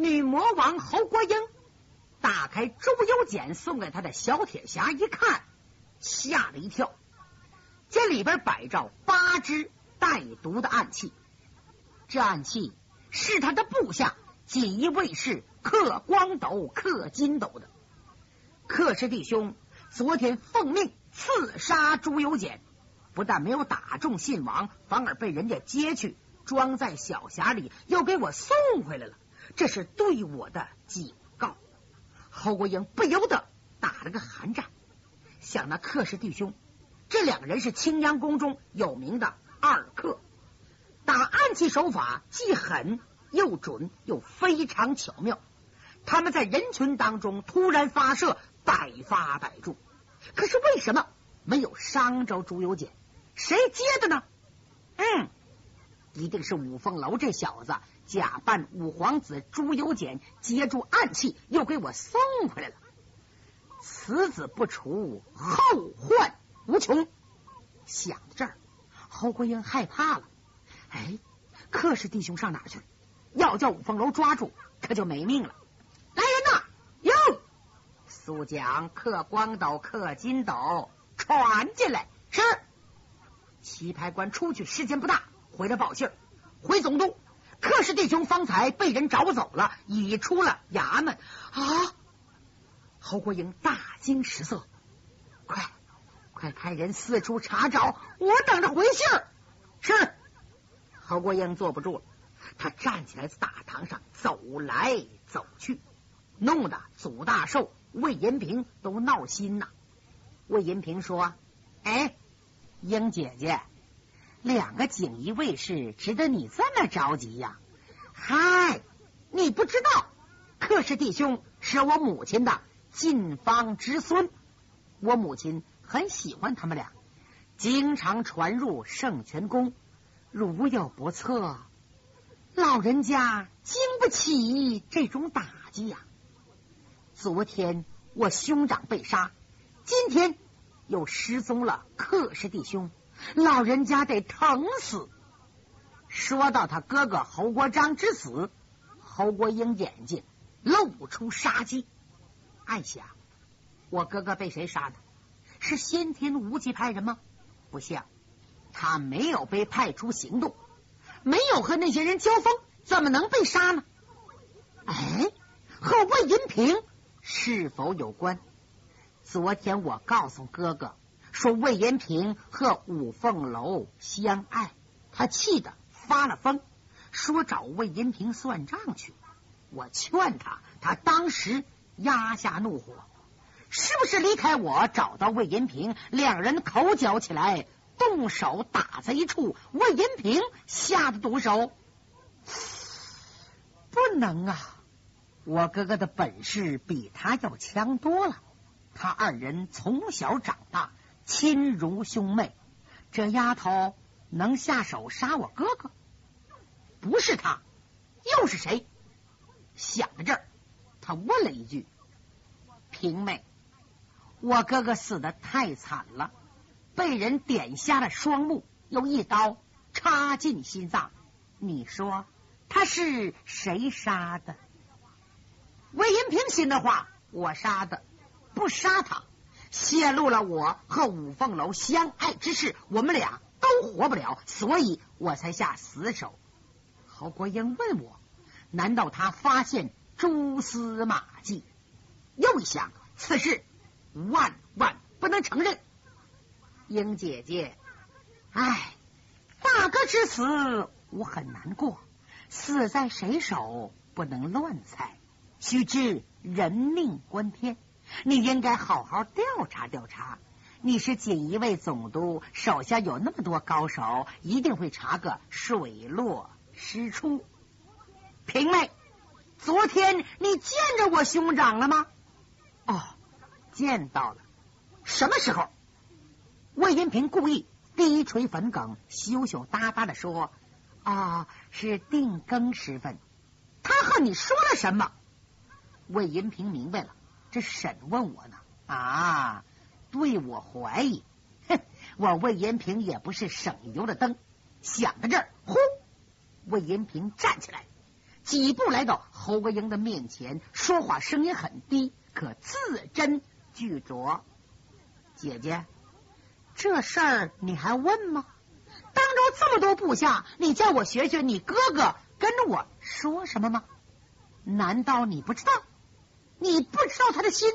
女魔王侯国英打开朱由检送给他的小铁匣，一看，吓了一跳，这里边摆着八支带毒的暗器。这暗器是他的部下锦衣卫士刻光斗、刻金斗的。克氏弟兄昨天奉命刺杀朱由检，不但没有打中信王，反而被人家接去装在小匣里，又给我送回来了。这是对我的警告。侯国英不由得打了个寒战，想那克氏弟兄，这两人是青阳宫中有名的二克，打暗器手法既狠又准，又非常巧妙。他们在人群当中突然发射。百发百中，可是为什么没有伤着朱由检？谁接的呢？嗯，一定是五凤楼这小子假扮五皇子朱由检，接住暗器，又给我送回来了。此子不除，后患无穷。想到这儿，侯国英害怕了。哎，克氏弟兄上哪去了？要叫五凤楼抓住，可就没命了。来人呐！哟速将刻光斗、刻金斗传进来。是棋牌官出去，时间不大，回来报信儿。回总督，克氏弟兄方才被人找走了，已出了衙门。啊！侯国英大惊失色，快快派人四处查找，我等着回信儿。是侯国英坐不住了，他站起来，在大堂上走来走去，弄得祖大寿。魏银平都闹心呐！魏银平说：“哎，英姐姐，两个锦衣卫士值得你这么着急呀？嗨，你不知道，克氏弟兄是我母亲的近方侄孙，我母亲很喜欢他们俩，经常传入圣泉宫。如有不测，老人家经不起这种打击呀。”昨天我兄长被杀，今天又失踪了克氏弟兄，老人家得疼死。说到他哥哥侯国璋之死，侯国英眼睛露出杀机，暗想：我哥哥被谁杀的？是先天无极派人吗？不像，他没有被派出行动，没有和那些人交锋，怎么能被杀呢？哎，和魏银平。是否有关？昨天我告诉哥哥说魏延平和五凤楼相爱，他气得发了疯，说找魏延平算账去。我劝他，他当时压下怒火，是不是离开我找到魏延平，两人口角起来，动手打在一处，魏延平吓得毒手？不能啊！我哥哥的本事比他要强多了，他二人从小长大，亲如兄妹。这丫头能下手杀我哥哥？不是他，又是谁？想到这儿，他问了一句：“平妹，我哥哥死的太惨了，被人点瞎了双目，又一刀插进心脏。你说他是谁杀的？”魏银平心的话，我杀的，不杀他，泄露了我和五凤楼相爱之事，我们俩都活不了，所以我才下死手。侯国英问我，难道他发现蛛丝马迹？又一想，此事万万不能承认。英姐姐，唉，大哥之死，我很难过，死在谁手，不能乱猜。须知人命关天，你应该好好调查调查。你是锦衣卫总督，手下有那么多高手，一定会查个水落石出。平妹，昨天你见着我兄长了吗？哦，见到了。什么时候？魏延平故意低垂粉梗，羞羞答答的说：“啊，是定更时分。”他和你说了什么？魏银平明白了，这审问我呢啊，对我怀疑。哼，我魏延平也不是省油的灯。想到这儿，呼，魏延平站起来，几步来到侯国英的面前，说话声音很低，可字斟句酌。姐姐，这事儿你还问吗？当着这么多部下，你叫我学学你哥哥跟着我说什么吗？难道你不知道？你不知道他的心？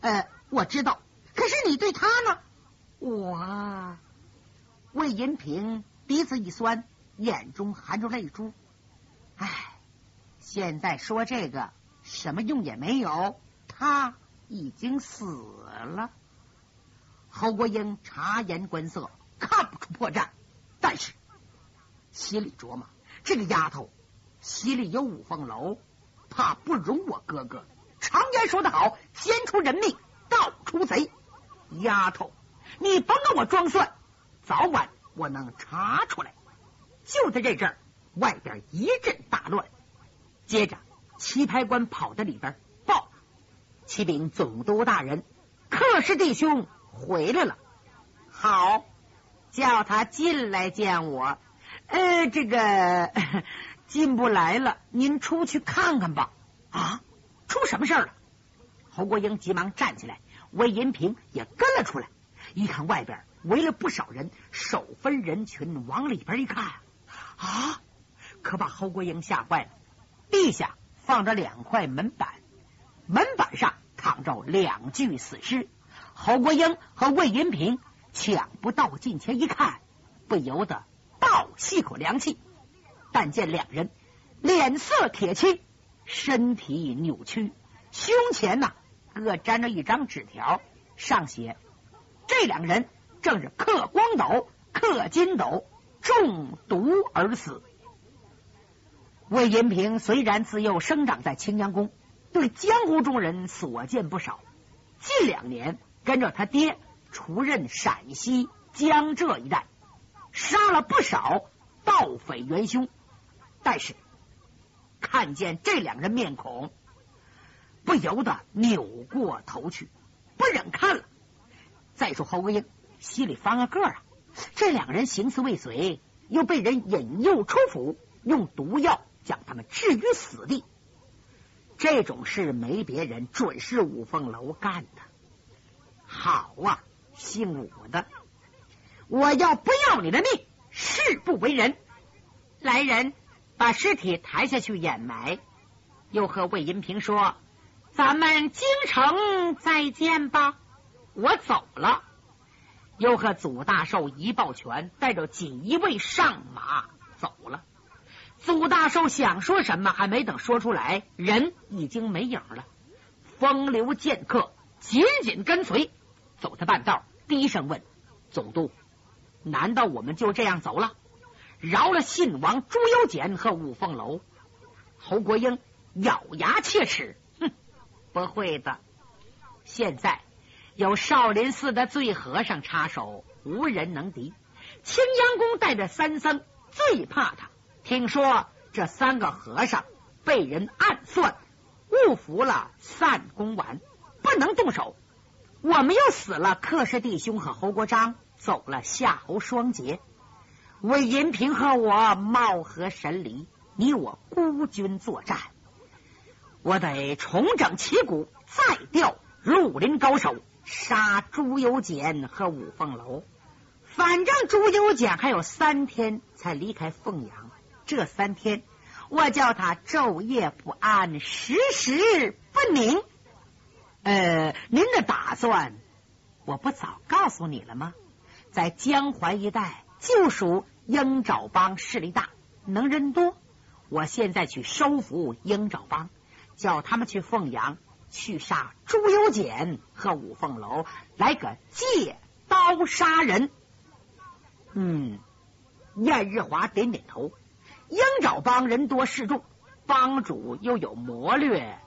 呃，我知道。可是你对他呢？我魏银平鼻子一酸，眼中含着泪珠。唉，现在说这个什么用也没有，他已经死了。侯国英察言观色，看不出破绽，但是心里琢磨：这个丫头心里有五凤楼，怕不容我哥哥。常言说得好，先出人命，盗出贼。丫头，你甭跟我装蒜，早晚我能查出来。就在这阵儿，外边一阵大乱，接着棋牌官跑到里边报：启禀总督大人，克氏弟兄。回来了，好，叫他进来见我。呃，这个 进不来了，您出去看看吧。啊，出什么事了？侯国英急忙站起来，魏银平也跟了出来。一看外边围了不少人，手分人群往里边一看，啊，可把侯国英吓坏了。地下放着两块门板，门板上躺着两具死尸。侯国英和魏银平抢不到近前一看，不由得倒吸口凉气。但见两人脸色铁青，身体扭曲，胸前呐各粘着一张纸条，上写：这两个人正是克光斗、克金斗中毒而死。魏银平虽然自幼生长在青阳宫，对江湖中人所见不少，近两年。跟着他爹出任陕西、江浙一带，杀了不少盗匪元凶。但是看见这两人面孔，不由得扭过头去，不忍看了。再说侯国英心里翻了个个啊，这两人行刺未遂，又被人引诱出府，用毒药将他们置于死地。这种事没别人，准是五凤楼干的。好啊，姓武的，我要不要你的命，誓不为人。来人，把尸体抬下去掩埋。又和魏银平说：“咱们京城再见吧，我走了。”又和祖大寿一抱拳，带着锦衣卫上马走了。祖大寿想说什么，还没等说出来，人已经没影了。风流剑客紧紧跟随。走他半道，低声问总督：“难道我们就这样走了，饶了信王朱由检和五凤楼？”侯国英咬牙切齿：“哼，不会的！现在有少林寺的醉和尚插手，无人能敌。青阳宫带着三僧最怕他。听说这三个和尚被人暗算，误服了散公丸，不能动手。”我们又死了，克氏弟兄和侯国璋走了夏侯双杰，魏银平和我貌合神离，你我孤军作战，我得重整旗鼓，再调绿林高手杀朱由检和五凤楼。反正朱由检还有三天才离开凤阳，这三天我叫他昼夜不安，时时不宁。呃，您的打算我不早告诉你了吗？在江淮一带就属鹰爪帮势力大，能人多。我现在去收服鹰爪帮，叫他们去凤阳去杀朱由检和五凤楼，来个借刀杀人。嗯，燕日华点点头。鹰爪帮人多势众，帮主又有谋略。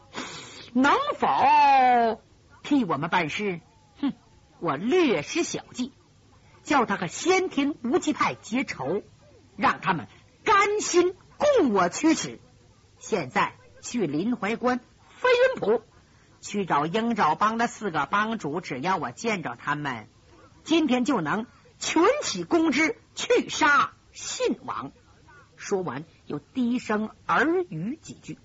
能否替我们办事？哼，我略施小计，叫他和先天无极派结仇，让他们甘心供我驱使。现在去临淮关飞云浦去找鹰爪帮的四个帮主，只要我见着他们，今天就能群起攻之，去杀信王。说完，又低声耳语几句。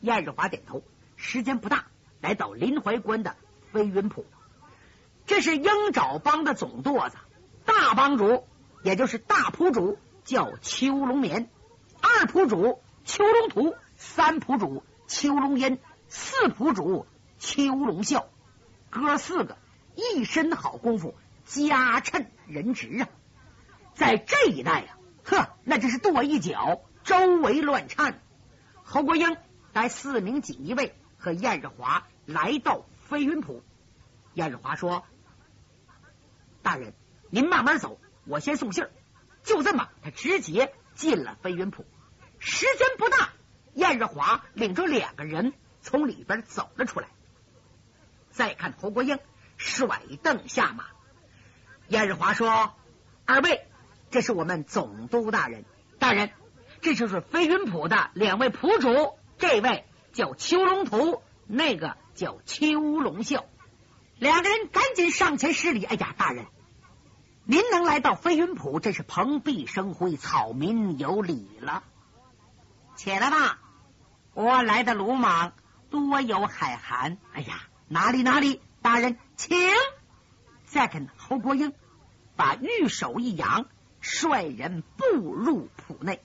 燕日华点头。时间不大，来到临淮关的飞云浦，这是鹰爪帮的总舵子，大帮主也就是大铺主叫邱龙眠，二铺主邱龙图，三铺主邱龙烟，四铺主邱龙啸，哥四个一身好功夫，家趁人直啊，在这一带呀，呵，那真是跺一脚，周围乱颤。侯国英带四名锦衣卫。和燕日华来到飞云浦，燕日华说：“大人，您慢慢走，我先送信儿。”就这么，他直接进了飞云浦。时间不大，燕日华领着两个人从里边走了出来。再看侯国英甩凳下马，燕日华说：“二位，这是我们总督大人。大人，这就是飞云浦的两位仆主，这位。”叫邱龙图，那个叫邱龙啸，两个人赶紧上前施礼。哎呀，大人，您能来到飞云浦，真是蓬荜生辉，草民有礼了。起来吧，我来的鲁莽，多有海涵。哎呀，哪里哪里，大人请。再看侯国英把玉手一扬，率人步入浦内，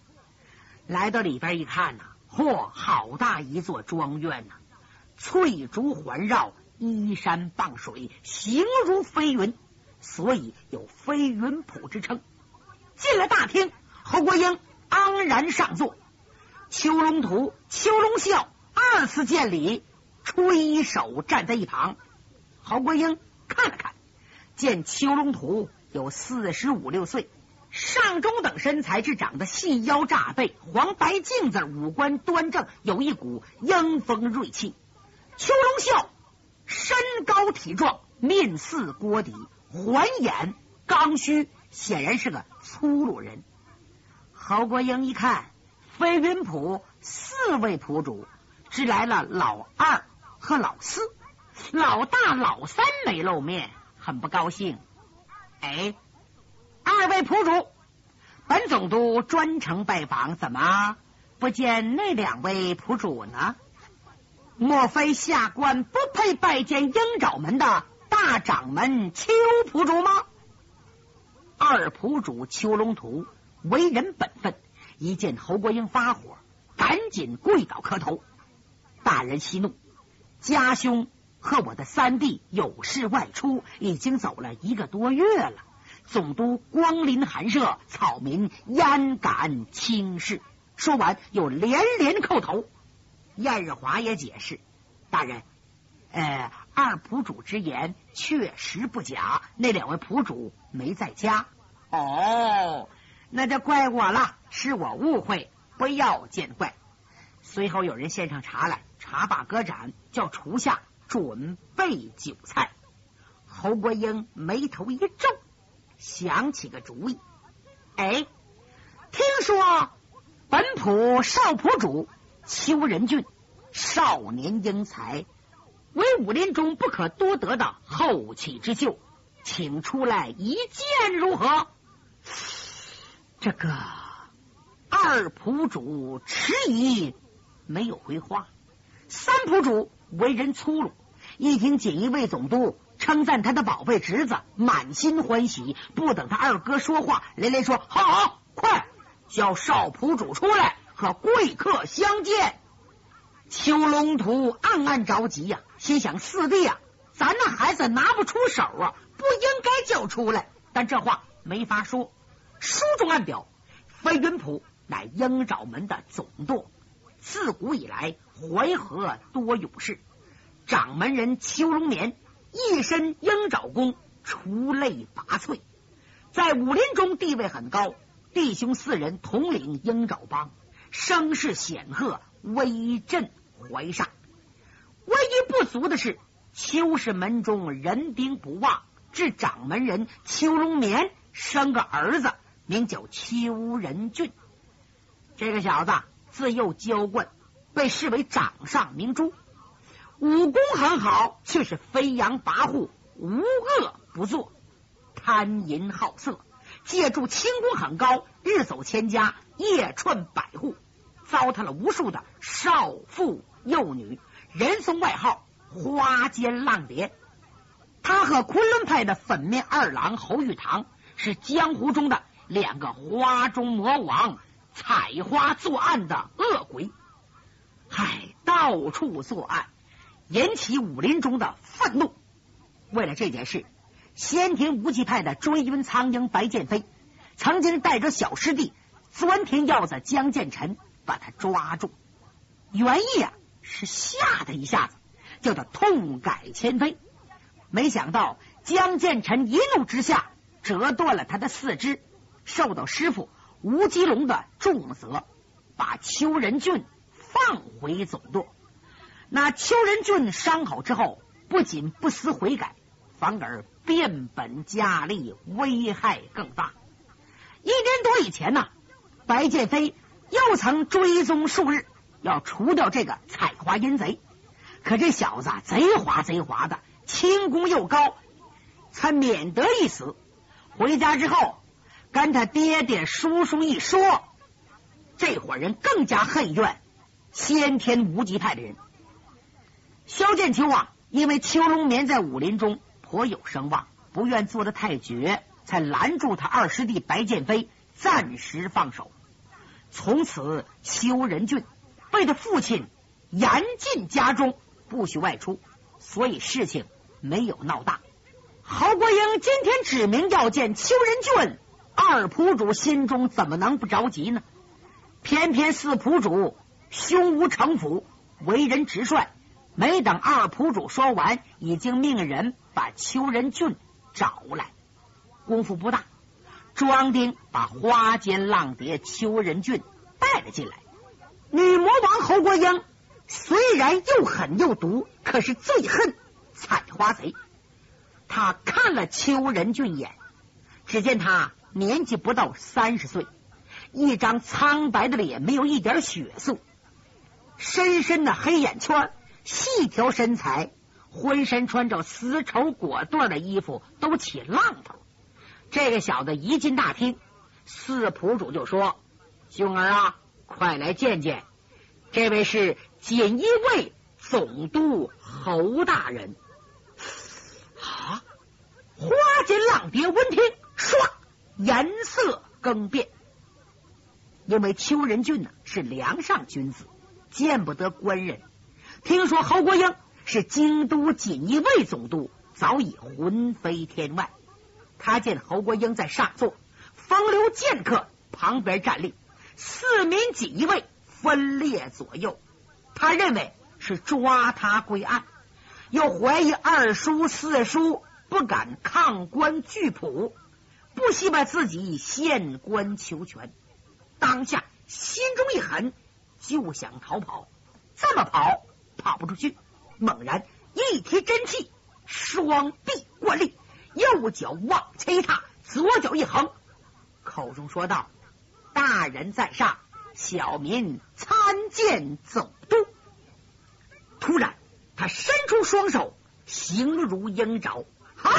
来到里边一看呐。嚯，好大一座庄院呐！翠竹环绕，依山傍水，形如飞云，所以有飞云浦之称。进了大厅，侯国英昂然上座，邱龙图、邱龙啸二次见礼，吹手站在一旁。侯国英看了看，见邱龙图有四十五六岁。上中等身材，是长得细腰炸背，黄白净子，五官端正，有一股英风锐气。邱龙啸身高体壮，面似锅底，环眼刚须，显然是个粗鲁人。侯国英一看，飞云浦四位仆主只来了老二和老四，老大老三没露面，很不高兴。哎。二位仆主，本总督专程拜访，怎么不见那两位仆主呢？莫非下官不配拜见鹰爪门的大掌门邱仆主吗？二仆主邱龙图为人本分，一见侯国英发火，赶紧跪倒磕头。大人息怒，家兄和我的三弟有事外出，已经走了一个多月了。总督光临寒舍，草民焉敢轻视？说完，又连连叩头。燕日华也解释：“大人，呃，二仆主之言确实不假，那两位仆主没在家。哦，那就怪我了，是我误会，不要见怪。”随后有人献上茶来，茶罢歌盏，叫厨下准备酒菜。侯国英眉头一皱。想起个主意，哎，听说本府少仆主邱仁俊少年英才，为武林中不可多得的后起之秀，请出来一见如何？这个二仆主迟疑，没有回话。三仆主为人粗鲁，一听锦衣卫总督。称赞他的宝贝侄子，满心欢喜。不等他二哥说话，连连说：“好，好，快叫少仆主出来和贵客相见。”秋龙图暗暗着急呀，心想：“四弟啊，咱那孩子拿不出手啊，不应该叫出来。”但这话没法说。书中暗表，飞云浦乃鹰爪门的总舵，自古以来淮河多勇士，掌门人邱龙年。一身鹰爪功，出类拔萃，在武林中地位很高。弟兄四人统领鹰爪帮，声势显赫，威震淮上。唯一不足的是，邱氏门中人丁不旺，至掌门人邱龙眠生个儿子，名叫邱仁俊。这个小子自幼娇惯，被视为掌上明珠。武功很好，却是飞扬跋扈，无恶不作，贪淫好色，借助轻功很高，日走千家，夜串百户，糟蹋了无数的少妇幼女，人送外号“花间浪蝶”。他和昆仑派的粉面二郎侯玉堂是江湖中的两个花中魔王，采花作案的恶鬼。嗨，到处作案，引起武林中的愤怒。为了这件事，先天无极派的追云苍鹰白剑飞曾经带着小师弟钻天鹞子江建臣把他抓住，原意啊是吓他一下子，叫他痛改前非。没想到江建臣一怒之下折断了他的四肢，受到师傅吴基龙的重责，把邱仁俊放回总舵。那邱仁俊伤好之后，不仅不思悔改。反而变本加厉，危害更大。一年多以前呢，白剑飞又曾追踪数日，要除掉这个采花淫贼。可这小子贼滑贼滑的，轻功又高，才免得一死。回家之后，跟他爹爹叔叔一说，这伙人更加恨怨先天无极派的人。萧剑秋啊，因为邱龙眠在武林中。颇有声望，不愿做的太绝，才拦住他二师弟白剑飞，暂时放手。从此，邱仁俊被他父亲严禁家中，不许外出，所以事情没有闹大。侯国英今天指名要见邱仁俊，二仆主心中怎么能不着急呢？偏偏四仆主胸无城府，为人直率。没等二仆主说完，已经命人把邱仁俊找来。功夫不大，庄丁把花间浪蝶邱仁俊带了进来。女魔王侯国英虽然又狠又毒，可是最恨采花贼。他看了邱仁俊眼，只见他年纪不到三十岁，一张苍白的脸，没有一点血色，深深的黑眼圈。细条身材，浑身穿着丝绸裹缎的衣服，都起浪头。这个小子一进大厅，四仆主就说：“兄儿啊，快来见见，这位是锦衣卫总督侯大人。”啊！花间浪蝶闻听，唰，颜色更变，因为邱仁俊呢是梁上君子，见不得官人。听说侯国英是京都锦衣卫总督，早已魂飞天外。他见侯国英在上座，风流剑客旁边站立，四名锦衣卫分列左右。他认为是抓他归案，又怀疑二叔四叔不敢抗官拒捕，不惜把自己献官求全。当下心中一狠，就想逃跑。这么跑。跑不出去，猛然一提真气，双臂贯立，右脚往前一踏，左脚一横，口中说道：“大人在上，小民参见总督。”突然，他伸出双手，形如鹰爪，嗨，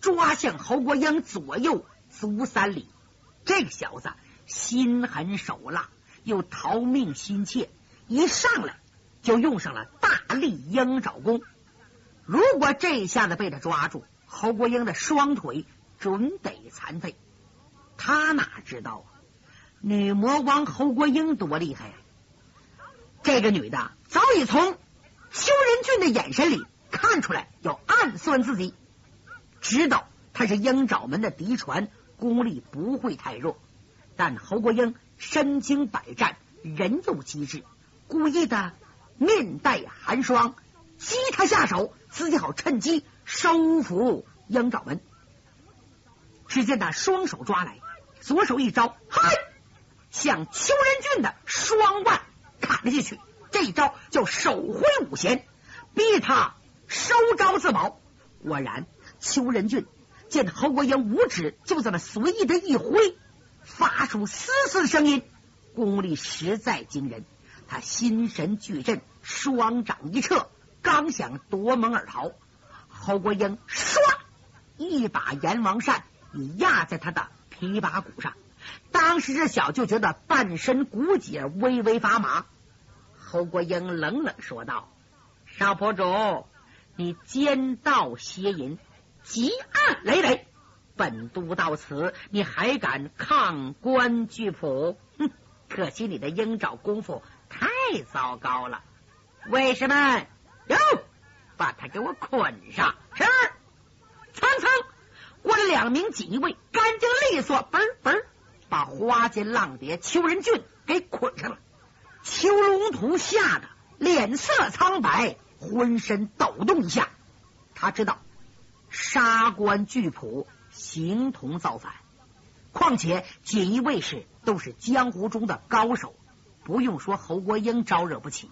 抓向侯国英左右足三里。这个小子心狠手辣，又逃命心切，一上来。就用上了大力鹰爪功。如果这一下子被他抓住，侯国英的双腿准得残废。他哪知道啊？女魔王侯国英多厉害呀！这个女的早已从邱仁俊的眼神里看出来要暗算自己，知道他是鹰爪门的嫡传，功力不会太弱。但侯国英身经百战，人又机智，故意的。面带寒霜，激他下手，自己好趁机收服鹰爪门。只见他双手抓来，左手一招，嗨，向邱仁俊的双腕砍了下去。这一招叫手挥五弦，逼他收招自保。果然，邱仁俊见侯国英五指就这么随意的一挥，发出嘶嘶的声音，功力实在惊人。他心神俱震，双掌一撤，刚想夺门而逃，侯国英唰一把阎王扇已压在他的琵琶骨上。当时这小就觉得半身骨节微微发麻。侯国英冷冷说道：“少博主，你奸盗邪淫，积案累累。本都到此，你还敢抗官拒捕？哼！可惜你的鹰爪功夫太糟糕了。为什么？哟，把他给我捆上！是。蹭蹭，过来两名锦衣卫，干净利索，嘣嘣，把花间浪蝶邱仁俊给捆上了。邱龙图吓得脸色苍白，浑身抖动一下。他知道杀官拒捕形同造反，况且锦衣卫士都是江湖中的高手，不用说侯国英招惹不起，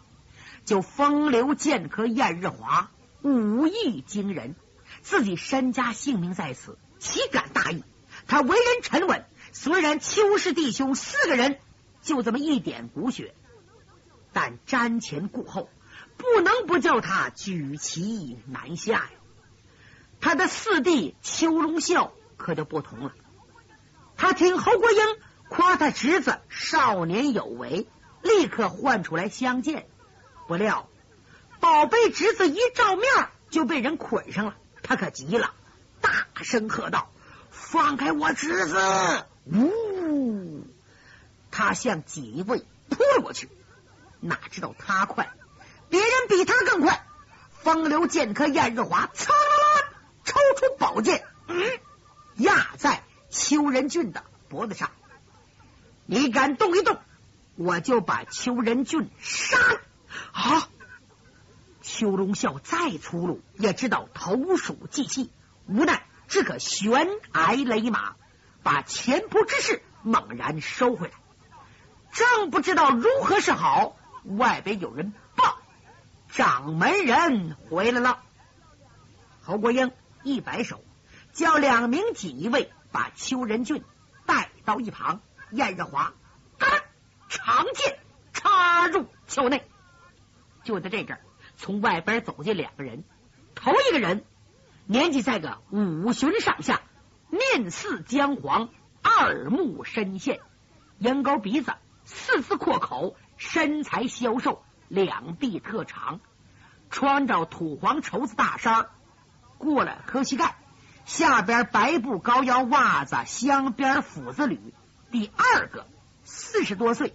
就风流剑客燕日华武艺惊人，自己身家性命在此，岂敢大意？他为人沉稳，虽然邱氏弟兄四个人就这么一点骨血。但瞻前顾后，不能不叫他举旗南下呀。他的四弟邱龙啸可就不同了，他听侯国英夸他侄子少年有为，立刻唤出来相见。不料宝贝侄子一照面就被人捆上了，他可急了，大声喝道：“放开我侄子！”呜，他向锦衣卫扑了过去。哪知道他快，别人比他更快。风流剑客燕日华噌啦啦抽出宝剑，嗯，压在邱仁俊的脖子上。你敢动一动，我就把邱仁俊杀了。好，邱龙啸再粗鲁，也知道投鼠忌器，无奈只可悬崖勒马，把前仆之事猛然收回来。正不知道如何是好。外边有人报，掌门人回来了。侯国英一摆手，叫两名锦衣卫把邱仁俊带到一旁。燕日华，干长剑插入鞘内。就在这阵，从外边走进两个人。头一个人年纪在个五旬上下，面似姜黄，二目深陷，鹰钩鼻子，四字阔口。身材消瘦，两臂特长，穿着土黄绸子大衫，过了磕膝盖，下边白布高腰袜子，镶边斧子履。第二个四十多岁，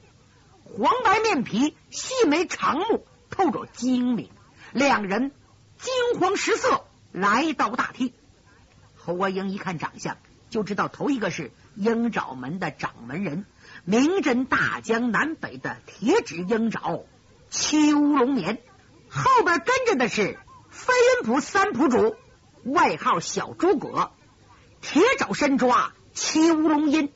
黄白面皮，细眉长目，透着精明。两人惊慌失色，来到大厅。侯国英一看长相，就知道头一个是鹰爪门的掌门人。名震大江南北的铁指鹰爪邱龙年，后边跟着的是飞云浦三浦主，外号小诸葛，铁爪深抓邱龙阴。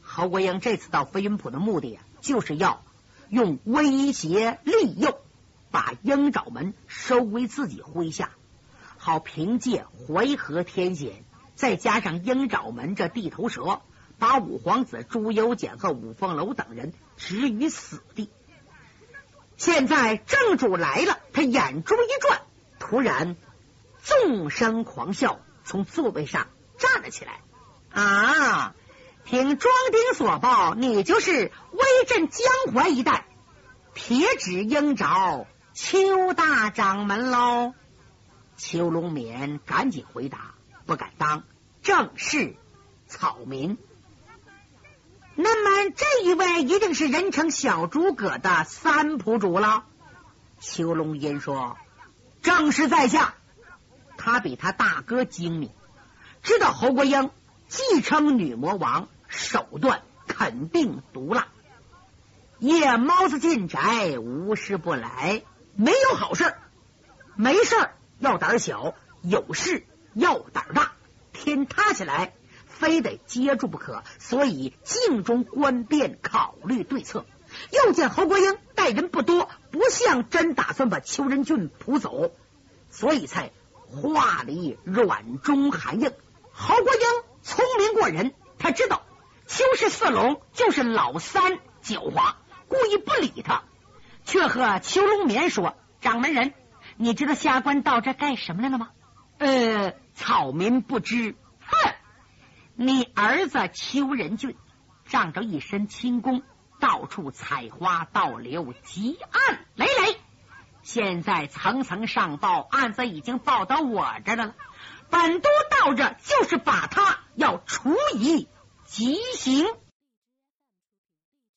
侯国英这次到飞云浦的目的啊，就是要用威胁利诱，把鹰爪门收归自己麾下，好凭借淮河天险，再加上鹰爪门这地头蛇。把五皇子朱由检和五凤楼等人置于死地。现在正主来了，他眼珠一转，突然纵声狂笑，从座位上站了起来。啊！听庄丁所报，你就是威震江淮一带铁指鹰爪邱大掌门喽？邱龙冕赶紧回答：“不敢当，正是草民。”那么这一位一定是人称小诸葛的三浦主了。邱龙吟说：“正是在下，他比他大哥精明，知道侯国英继承女魔王，手段肯定毒辣。夜猫子进宅，无事不来，没有好事，没事要胆小，有事要胆大。天塌下来。”非得接住不可，所以静中观变，考虑对策。又见侯国英待人不多，不像真打算把邱仁俊扑走，所以才话里软中含硬。侯国英聪明过人，他知道邱氏四龙就是老三狡猾，故意不理他，却和邱龙眠说：“掌门人，你知道下官到这干什么来了吗？”呃，草民不知。哼。你儿子邱仁俊仗着一身轻功，到处采花盗柳，积案累累。现在层层上报，案子已经报到我这儿了。本督到这就是把他要处以极刑。